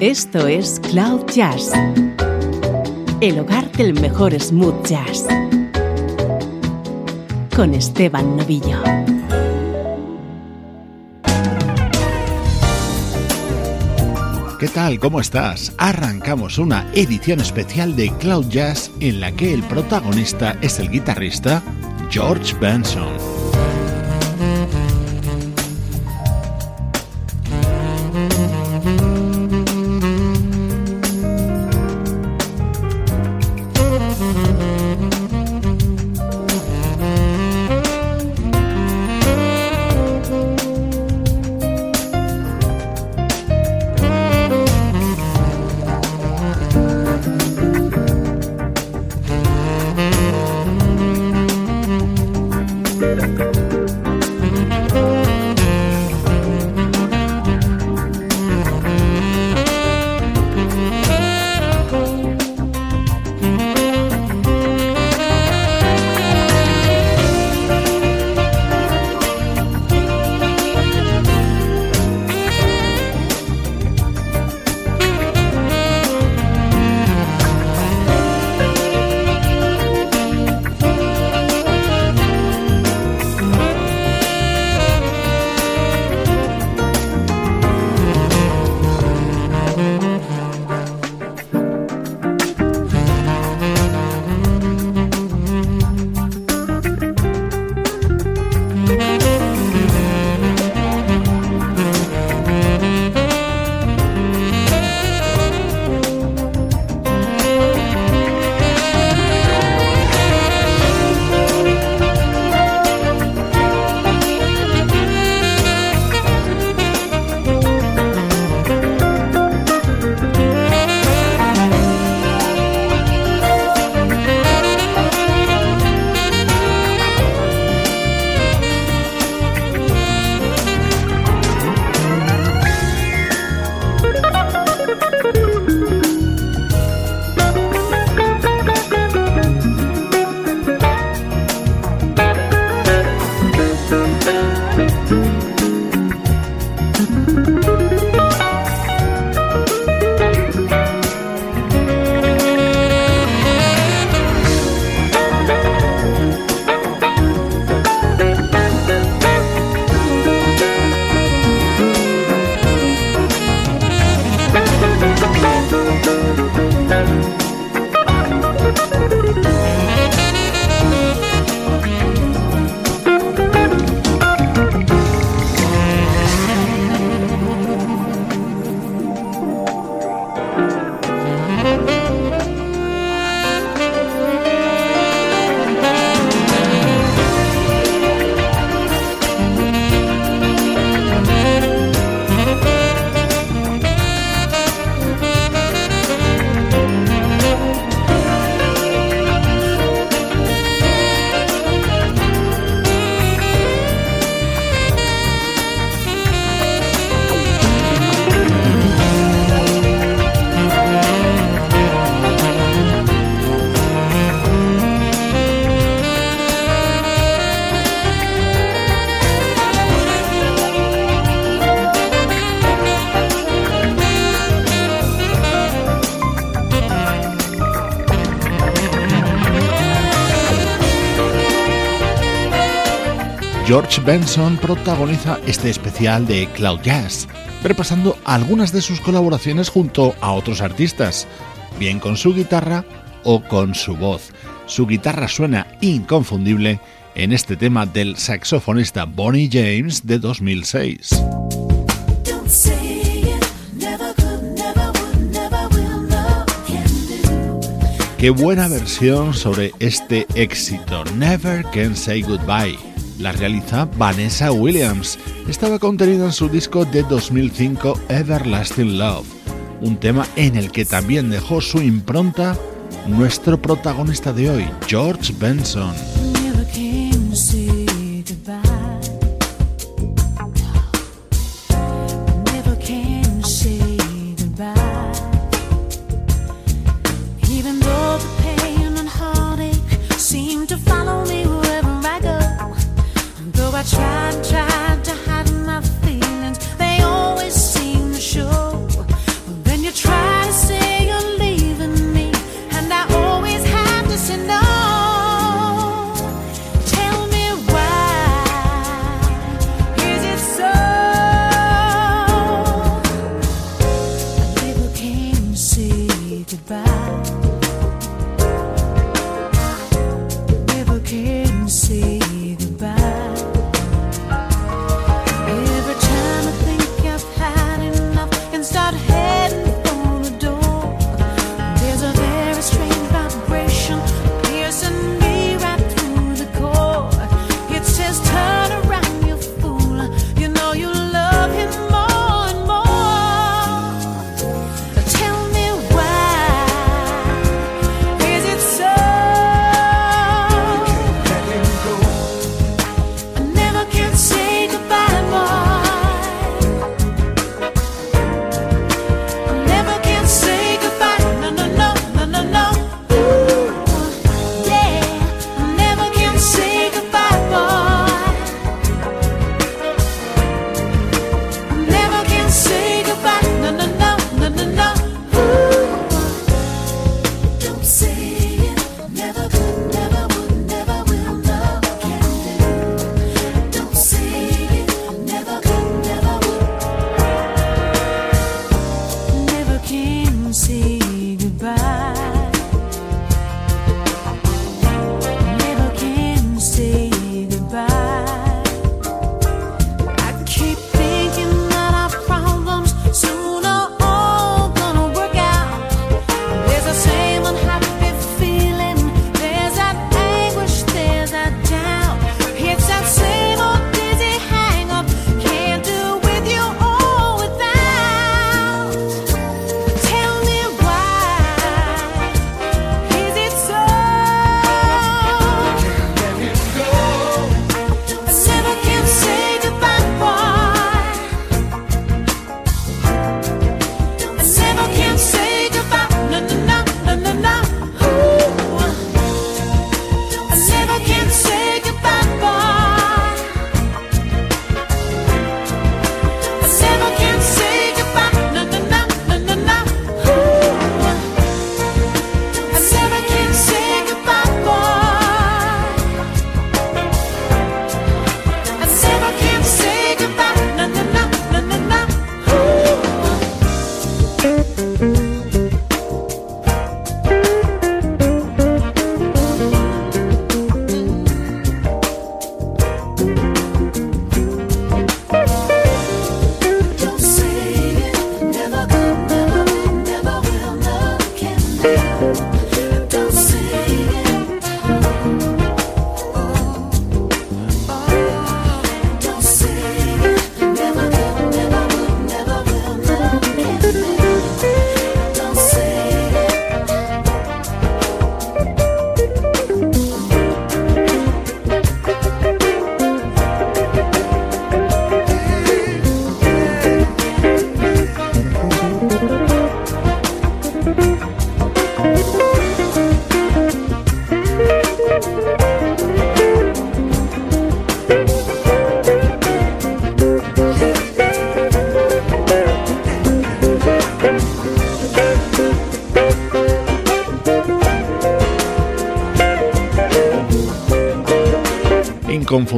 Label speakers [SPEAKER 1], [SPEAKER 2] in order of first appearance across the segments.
[SPEAKER 1] Esto es Cloud Jazz, el hogar del mejor smooth jazz, con Esteban Novillo.
[SPEAKER 2] ¿Qué tal? ¿Cómo estás? Arrancamos una edición especial de Cloud Jazz en la que el protagonista es el guitarrista George Benson. George Benson protagoniza este especial de Cloud Jazz, repasando algunas de sus colaboraciones junto a otros artistas, bien con su guitarra o con su voz. Su guitarra suena inconfundible en este tema del saxofonista Bonnie James de 2006. Qué buena versión sobre este éxito, Never Can Say Goodbye la realiza Vanessa Williams. Estaba contenido en su disco de 2005 Everlasting Love, un tema en el que también dejó su impronta nuestro protagonista de hoy, George Benson.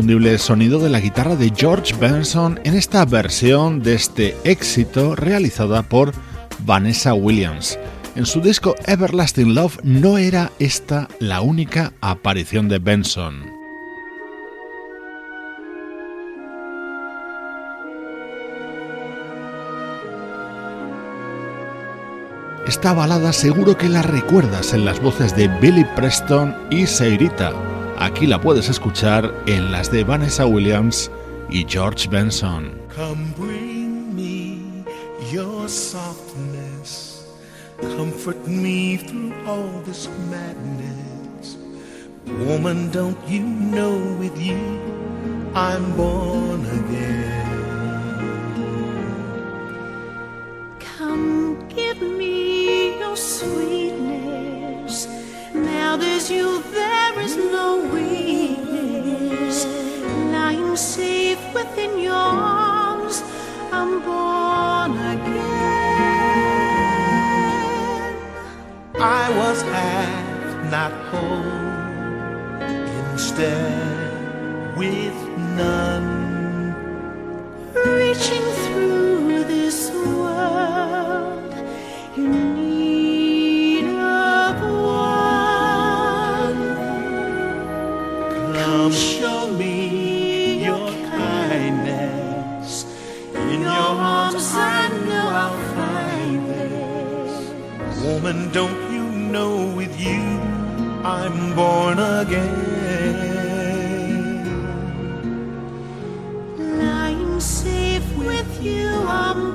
[SPEAKER 2] Inconfundible sonido de la guitarra de George Benson en esta versión de este éxito realizada por Vanessa Williams. En su disco Everlasting Love no era esta la única aparición de Benson. Esta balada seguro que la recuerdas en las voces de Billy Preston y Seirita. Aquí la puedes escuchar en las de Vanessa Williams y George Benson.
[SPEAKER 3] Come bring me your softness, comfort me through all this madness. Woman, don't you know with you I'm born again?
[SPEAKER 4] Come give me your sweetness. Now there's you, there is no weakness. Lying safe within your arms, I'm born again.
[SPEAKER 3] I was half, not whole, instead with none.
[SPEAKER 4] Reaching through this world
[SPEAKER 3] Woman, don't you know with you I'm born again?
[SPEAKER 4] Lying safe with you, I'm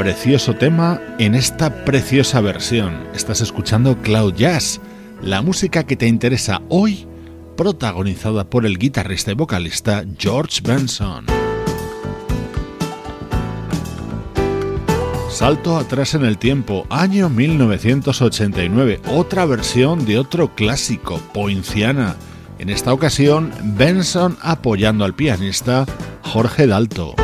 [SPEAKER 2] Precioso tema en esta preciosa versión. Estás escuchando Cloud Jazz, la música que te interesa hoy, protagonizada por el guitarrista y vocalista George Benson. Salto atrás en el tiempo, año 1989, otra versión de otro clásico, Poinciana. En esta ocasión, Benson apoyando al pianista Jorge Dalto.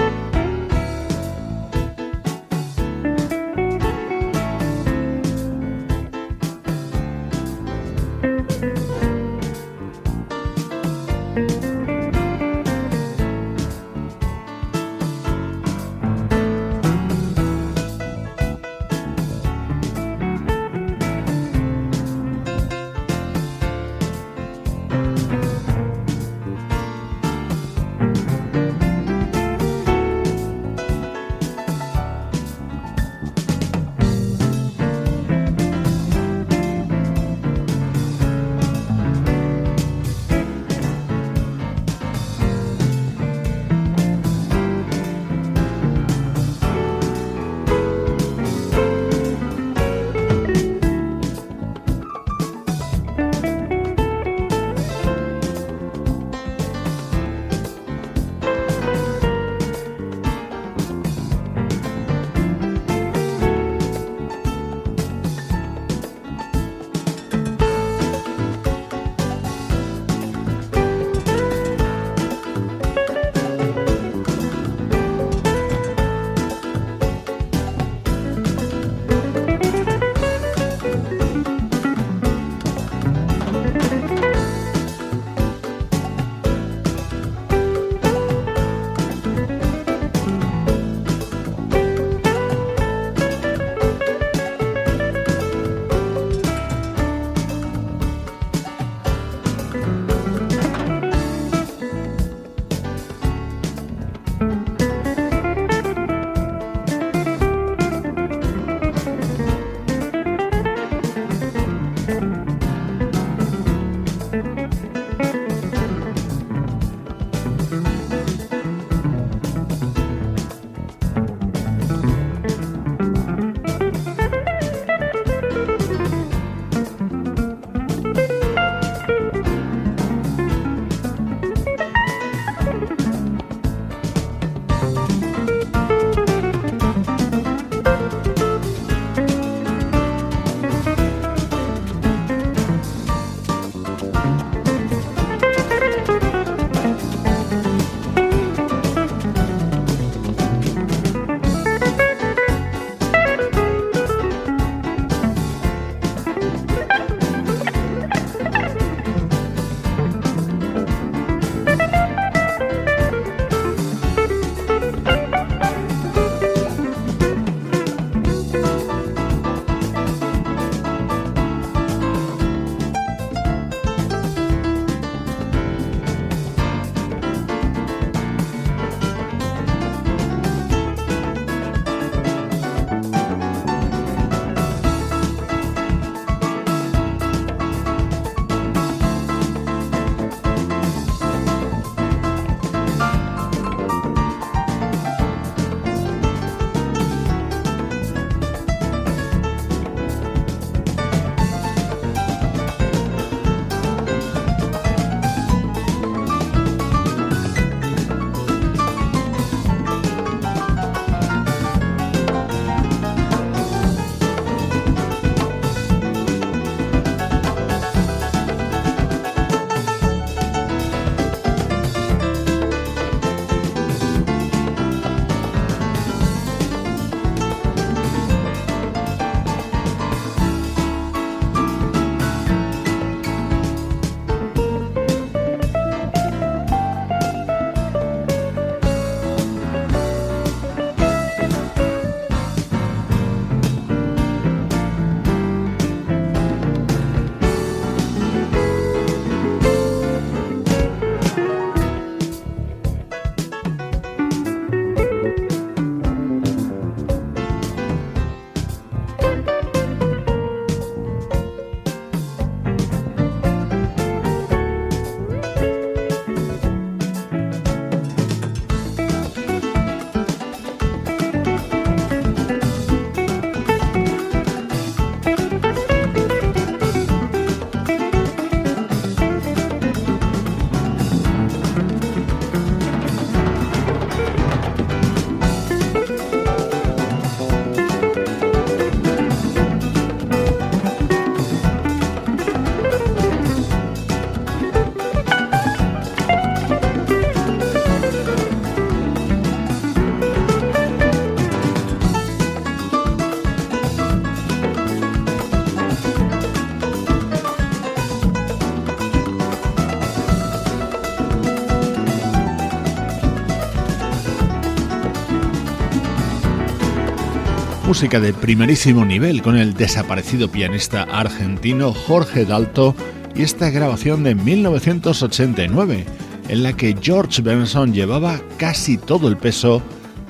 [SPEAKER 4] Música de primerísimo nivel con el desaparecido pianista argentino Jorge Dalto y esta grabación de 1989 en la que George Benson llevaba casi todo el peso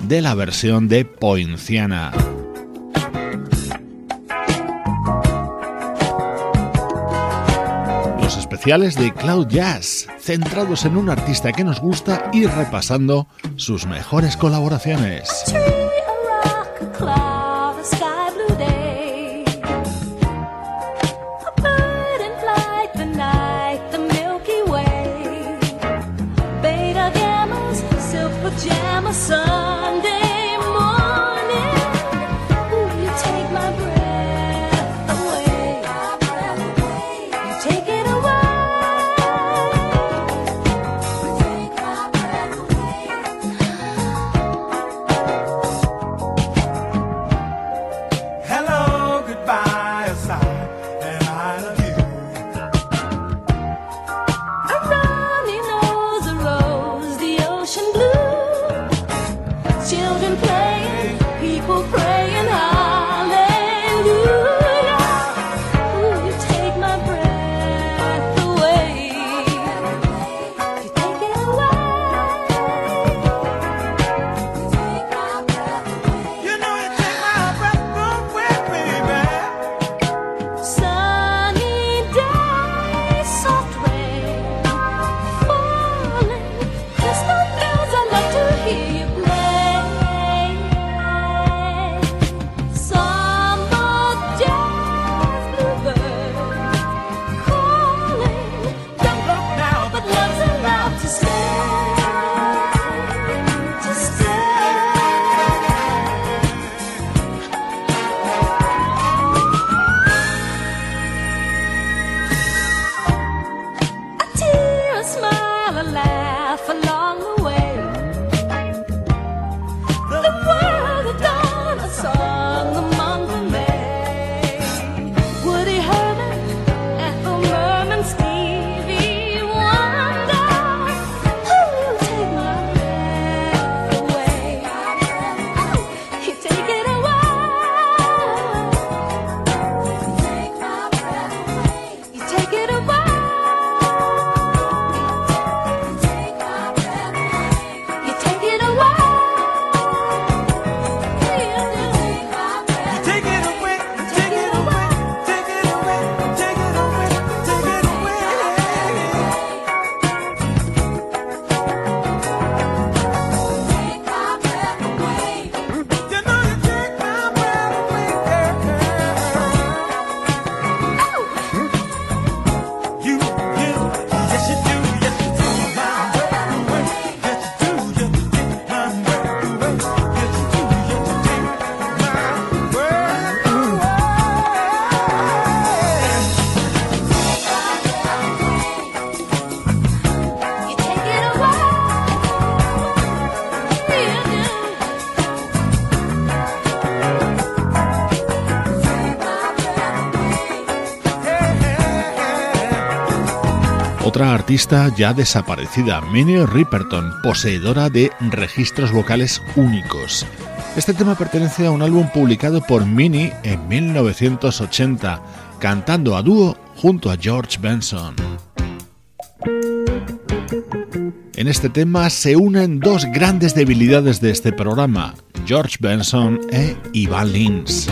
[SPEAKER 4] de la versión de Poinciana. Los especiales de Cloud Jazz, centrados en un artista que nos gusta y repasando sus mejores colaboraciones. Ya desaparecida, Minnie Riperton, poseedora de registros vocales únicos. Este tema pertenece a un álbum publicado por Minnie en 1980, cantando a dúo junto a George Benson. En este tema se unen dos grandes debilidades de este programa, George Benson e Ivan Lins.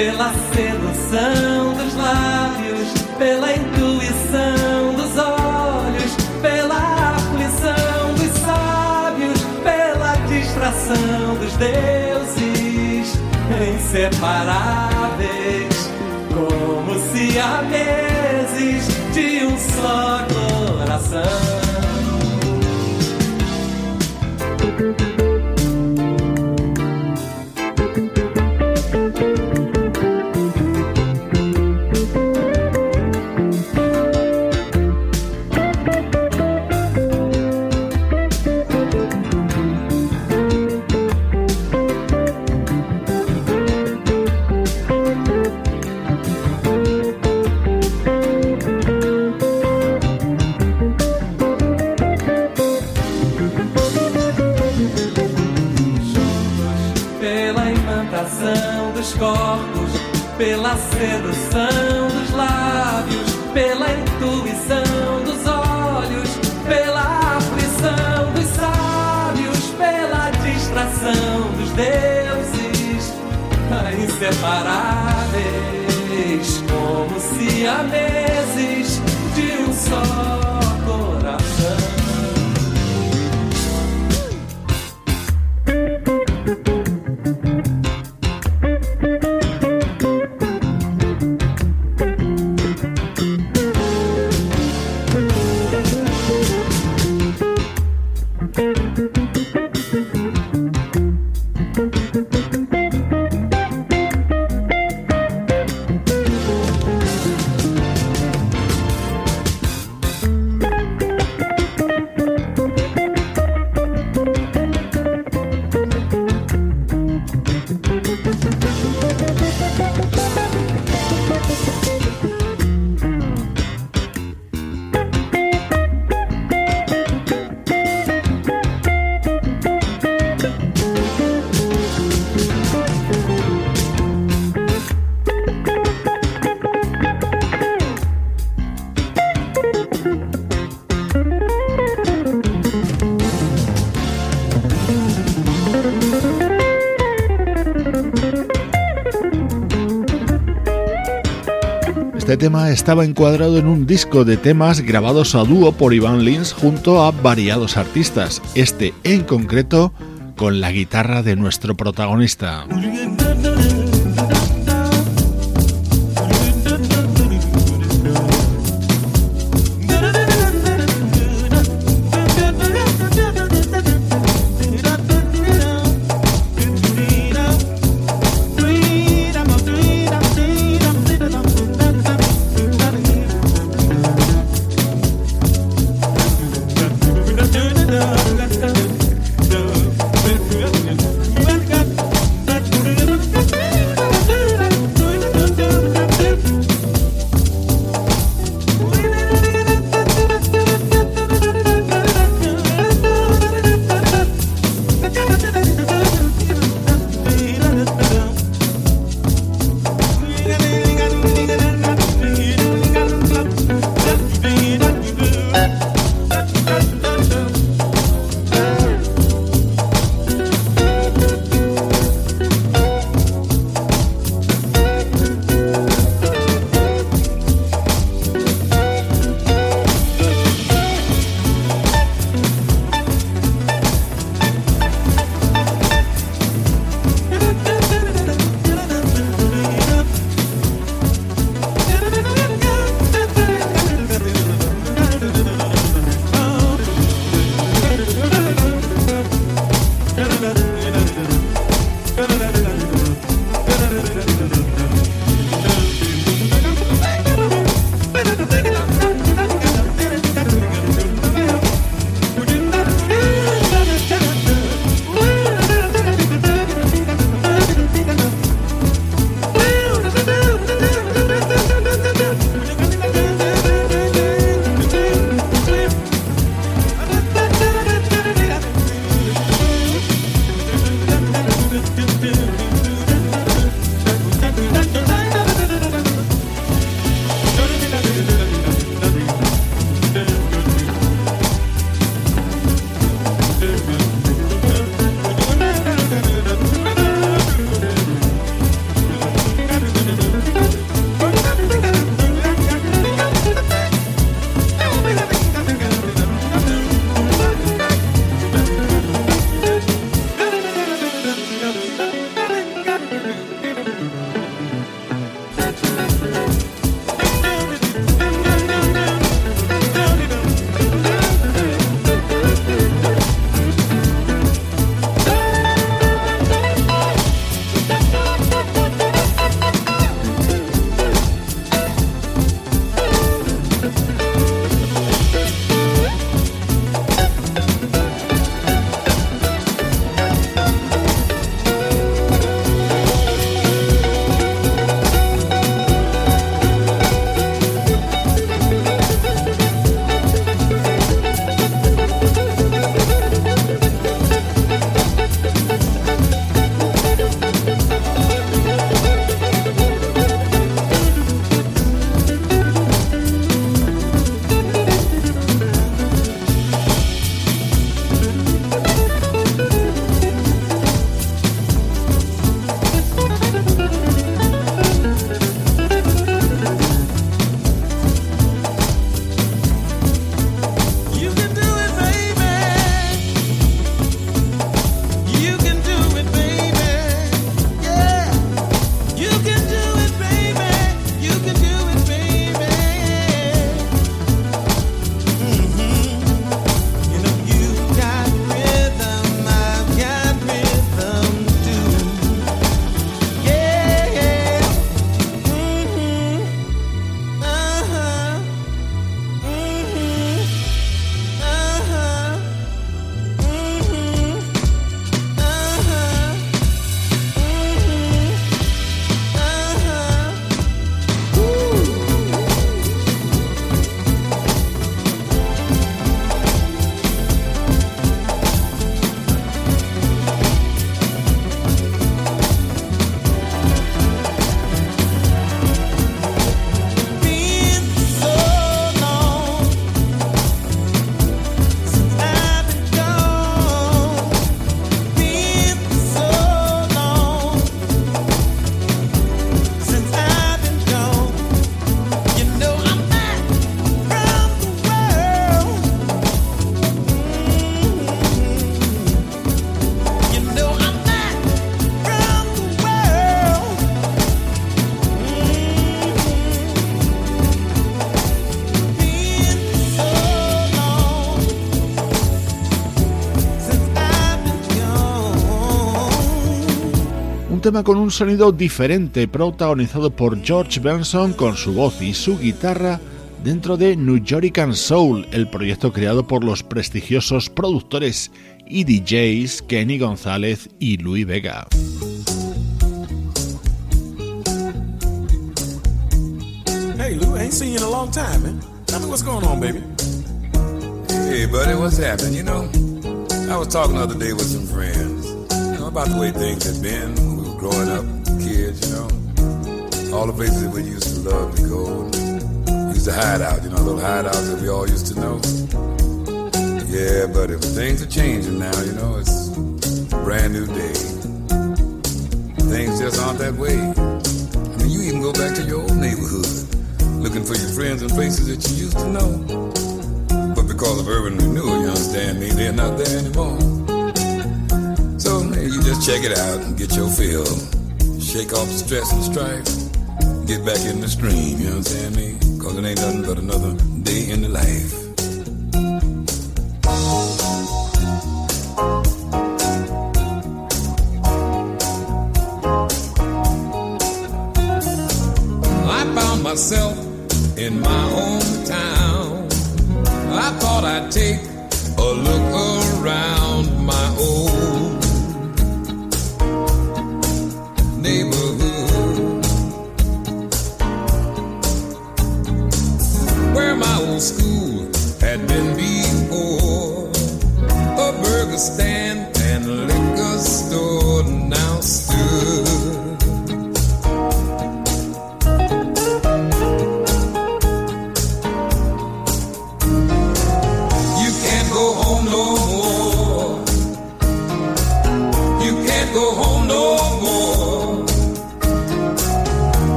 [SPEAKER 5] Pela sedução dos lábios, pela intuição dos olhos, pela aflição dos sábios, pela distração dos deuses inseparáveis, como se há meses de um só coração. Sedução dos lábios, pela intuição dos olhos, pela aflição dos sábios, pela distração dos deuses, inseparáveis, como se meses de um só.
[SPEAKER 2] Tema estaba encuadrado en un disco de temas grabados a dúo por Iván Lins junto a variados artistas, este en concreto con la guitarra de nuestro protagonista. Un tema con un sonido diferente, protagonizado por George Benson con su voz y su guitarra dentro de New York Soul, el proyecto creado por los prestigiosos productores y DJs Kenny González y Louis Vega.
[SPEAKER 6] Hey Lou, ain't seen you in a long time, man. Tell me what's going on, baby.
[SPEAKER 7] Hey buddy, what's happening? You know, I was talking the other day with some friends you know, about the way things had been growing up, kids, you know. All the places that we used to love to go. And used to hide out, you know, little hideouts that we all used to know. Yeah, but if things are changing now, you know, it's a brand new day. Things just aren't that way. I mean, you even go back to your old neighborhood, looking for your friends and places that you used to know. But because of urban renewal, you understand me, they're not there anymore. Check it out and get your fill. Shake off the stress and strife. Get back in the stream, you understand me? Cause it ain't nothing but another day in the life.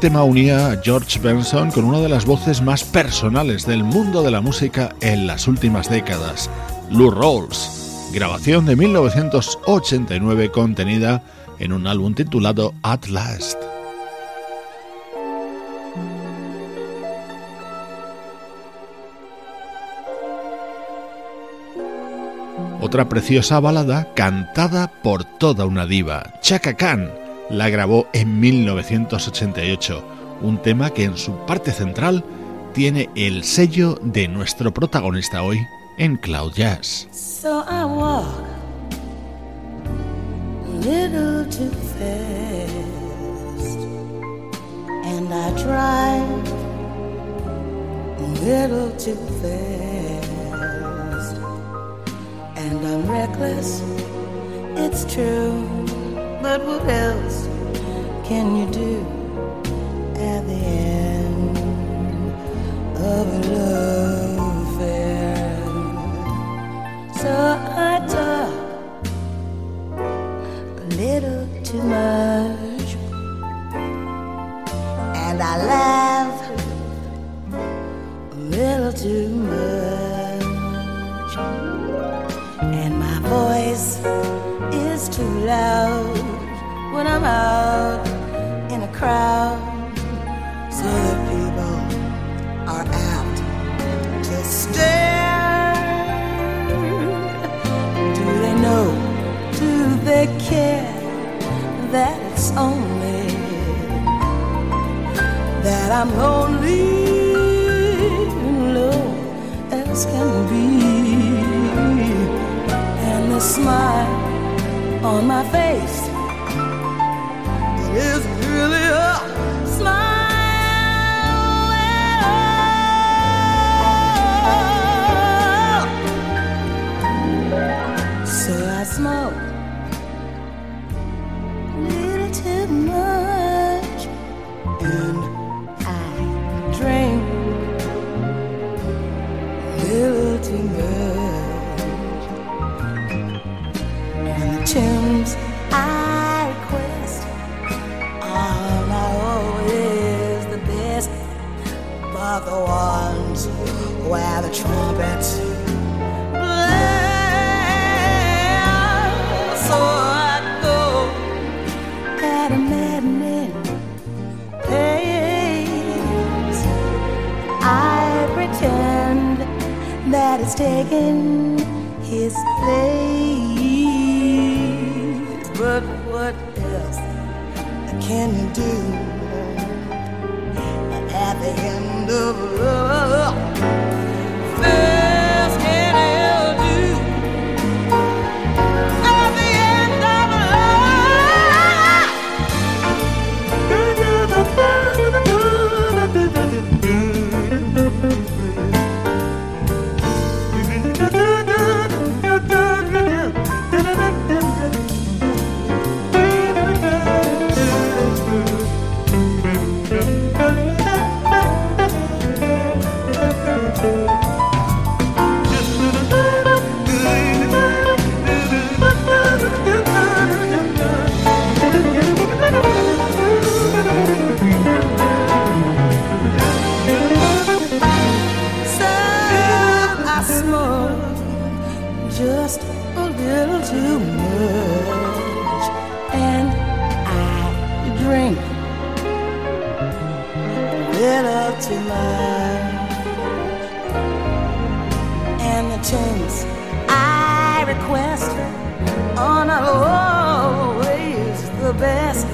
[SPEAKER 2] Tema unía a George Benson con una de las voces más personales del mundo de la música en las últimas décadas, Lou Rawls, grabación de 1989 contenida en un álbum titulado At Last. Otra preciosa balada cantada por toda una diva, Chaka Khan, la grabó en 1988, un tema que en su parte central tiene el sello de nuestro protagonista hoy en Cloud Jazz.
[SPEAKER 4] So I walk little too fast and I drive little too fast and I'm reckless, it's true, but what else can you do at the end of a love affair? So I talk a little too much, and I laugh a little too much, and my voice is too loud when I'm out in a crowd, so that people are apt to stare. Do they know? Do they care that it's only that I'm lonely? Low as can be, and the smile on my face is really a tunes I request are not always the best,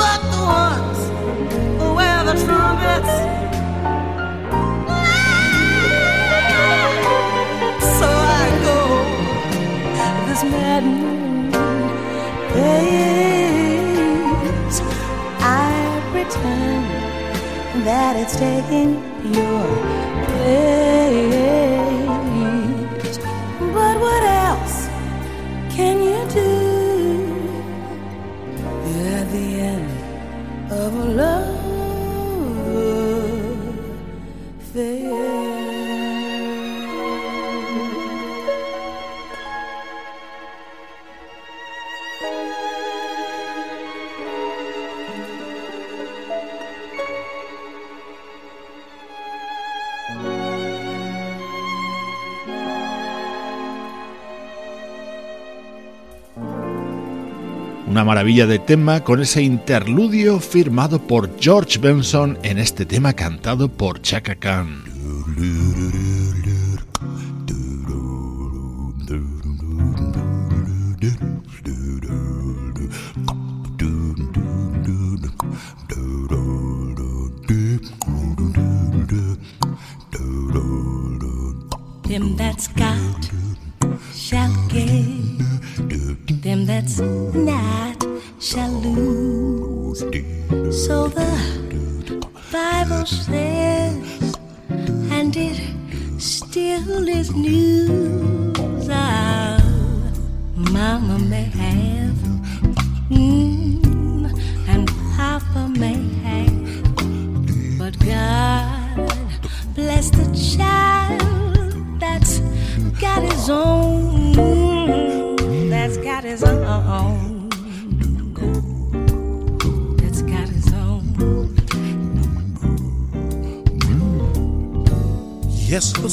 [SPEAKER 4] but the ones where the trumpets. So I go this maddening pace. I pretend that it's taking
[SPEAKER 2] de tema con ese interludio firmado por George Benson en este tema cantado por Chaka Khan.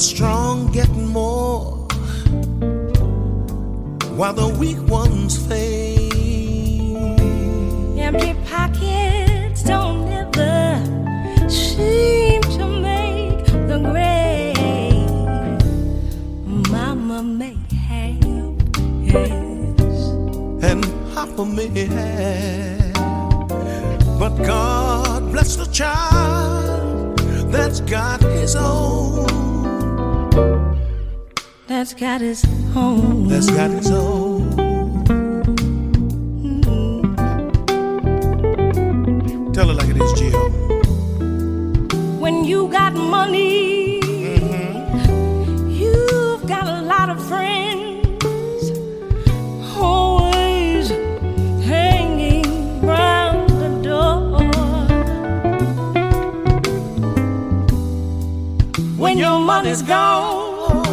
[SPEAKER 3] Strong get more while the weak ones fade.
[SPEAKER 4] Empty pockets don't ever seem to make the grave. Mama may have, yes.
[SPEAKER 3] and Papa may have. But God bless the child that's got his own,
[SPEAKER 4] That's got his own.
[SPEAKER 3] that's got his own. Mm. Tell it like it is, Gio.
[SPEAKER 4] When you got money, money's gone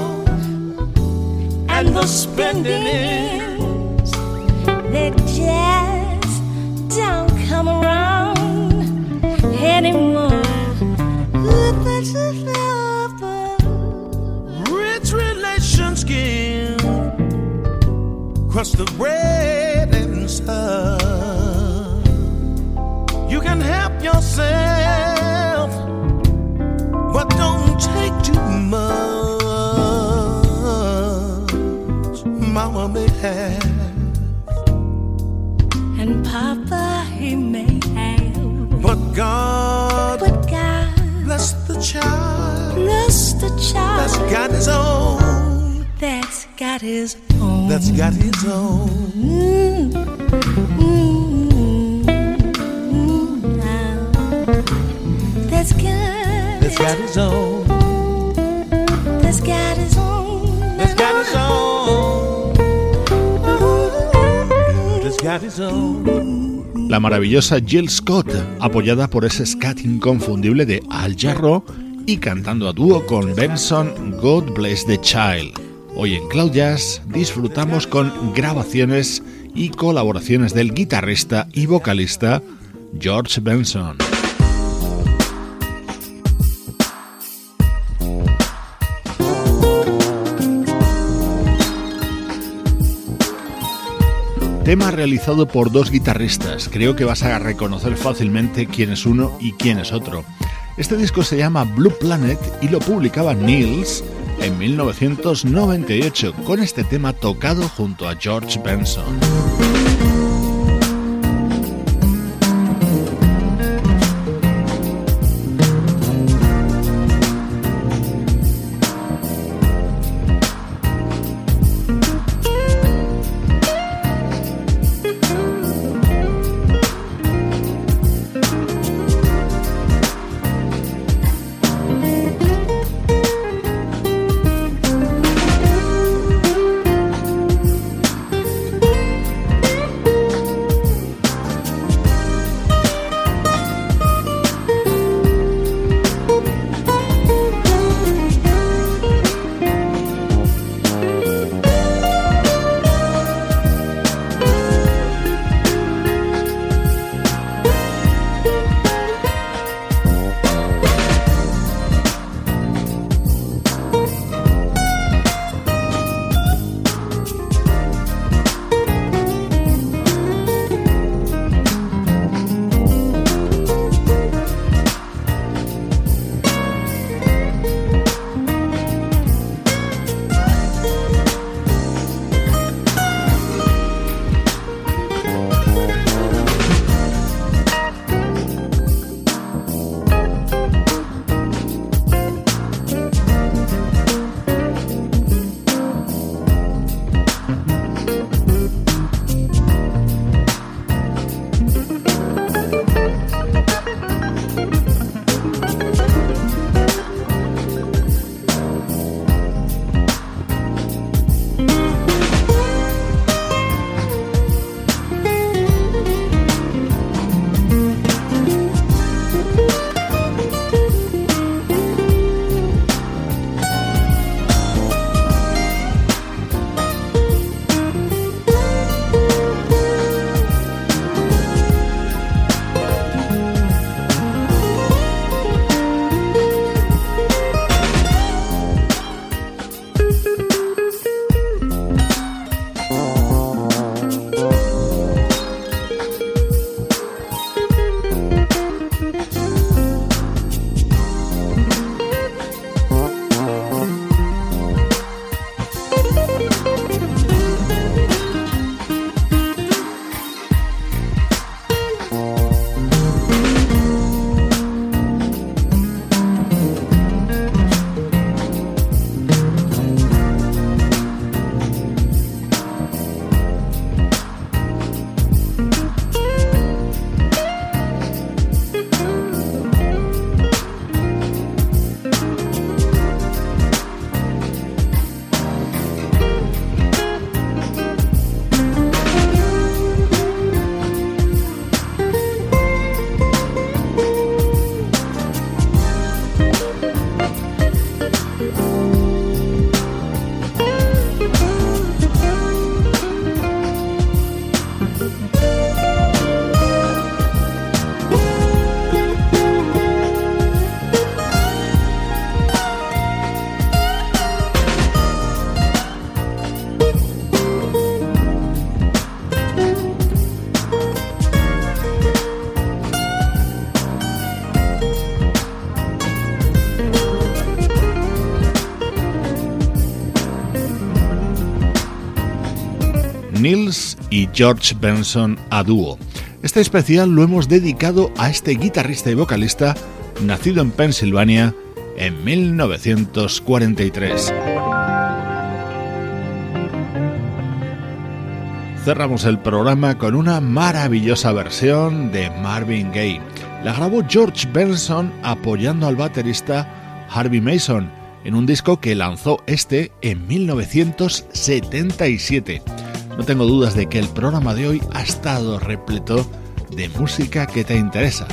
[SPEAKER 4] and the spending ends, they just don't come around anymore.
[SPEAKER 3] Rich relations give crust of bread and sun. You can help yourself, have,
[SPEAKER 4] And Papa, he may have,
[SPEAKER 3] but God
[SPEAKER 4] but God
[SPEAKER 3] bless the child
[SPEAKER 4] bless the child
[SPEAKER 3] that's got his own.
[SPEAKER 4] that's got his own.
[SPEAKER 3] That's got his own.
[SPEAKER 4] Mm, mm, mm, now. That's got,
[SPEAKER 3] That's got his own.
[SPEAKER 2] La maravillosa Jill Scott, apoyada por ese scat inconfundible de Al Jarro y cantando a dúo con Benson God Bless the Child. Hoy en Cloud Jazz disfrutamos con grabaciones y colaboraciones del guitarrista y vocalista George Benson. Tema realizado por dos guitarristas. Creo que vas a reconocer fácilmente quién es uno y quién es otro. Este disco se llama Blue Planet y lo publicaba Nils en 1998 con este tema tocado junto a George Benson. Y George Benson a dúo. Este especial lo hemos dedicado a este guitarrista y vocalista nacido en Pensilvania en 1943. Cerramos el programa con una maravillosa versión de Marvin Gaye. La grabó George Benson apoyando al baterista Harvey Mason en un disco que lanzó este en 1977. No tengo dudas de que el programa de hoy ha estado repleto de música que te interesa.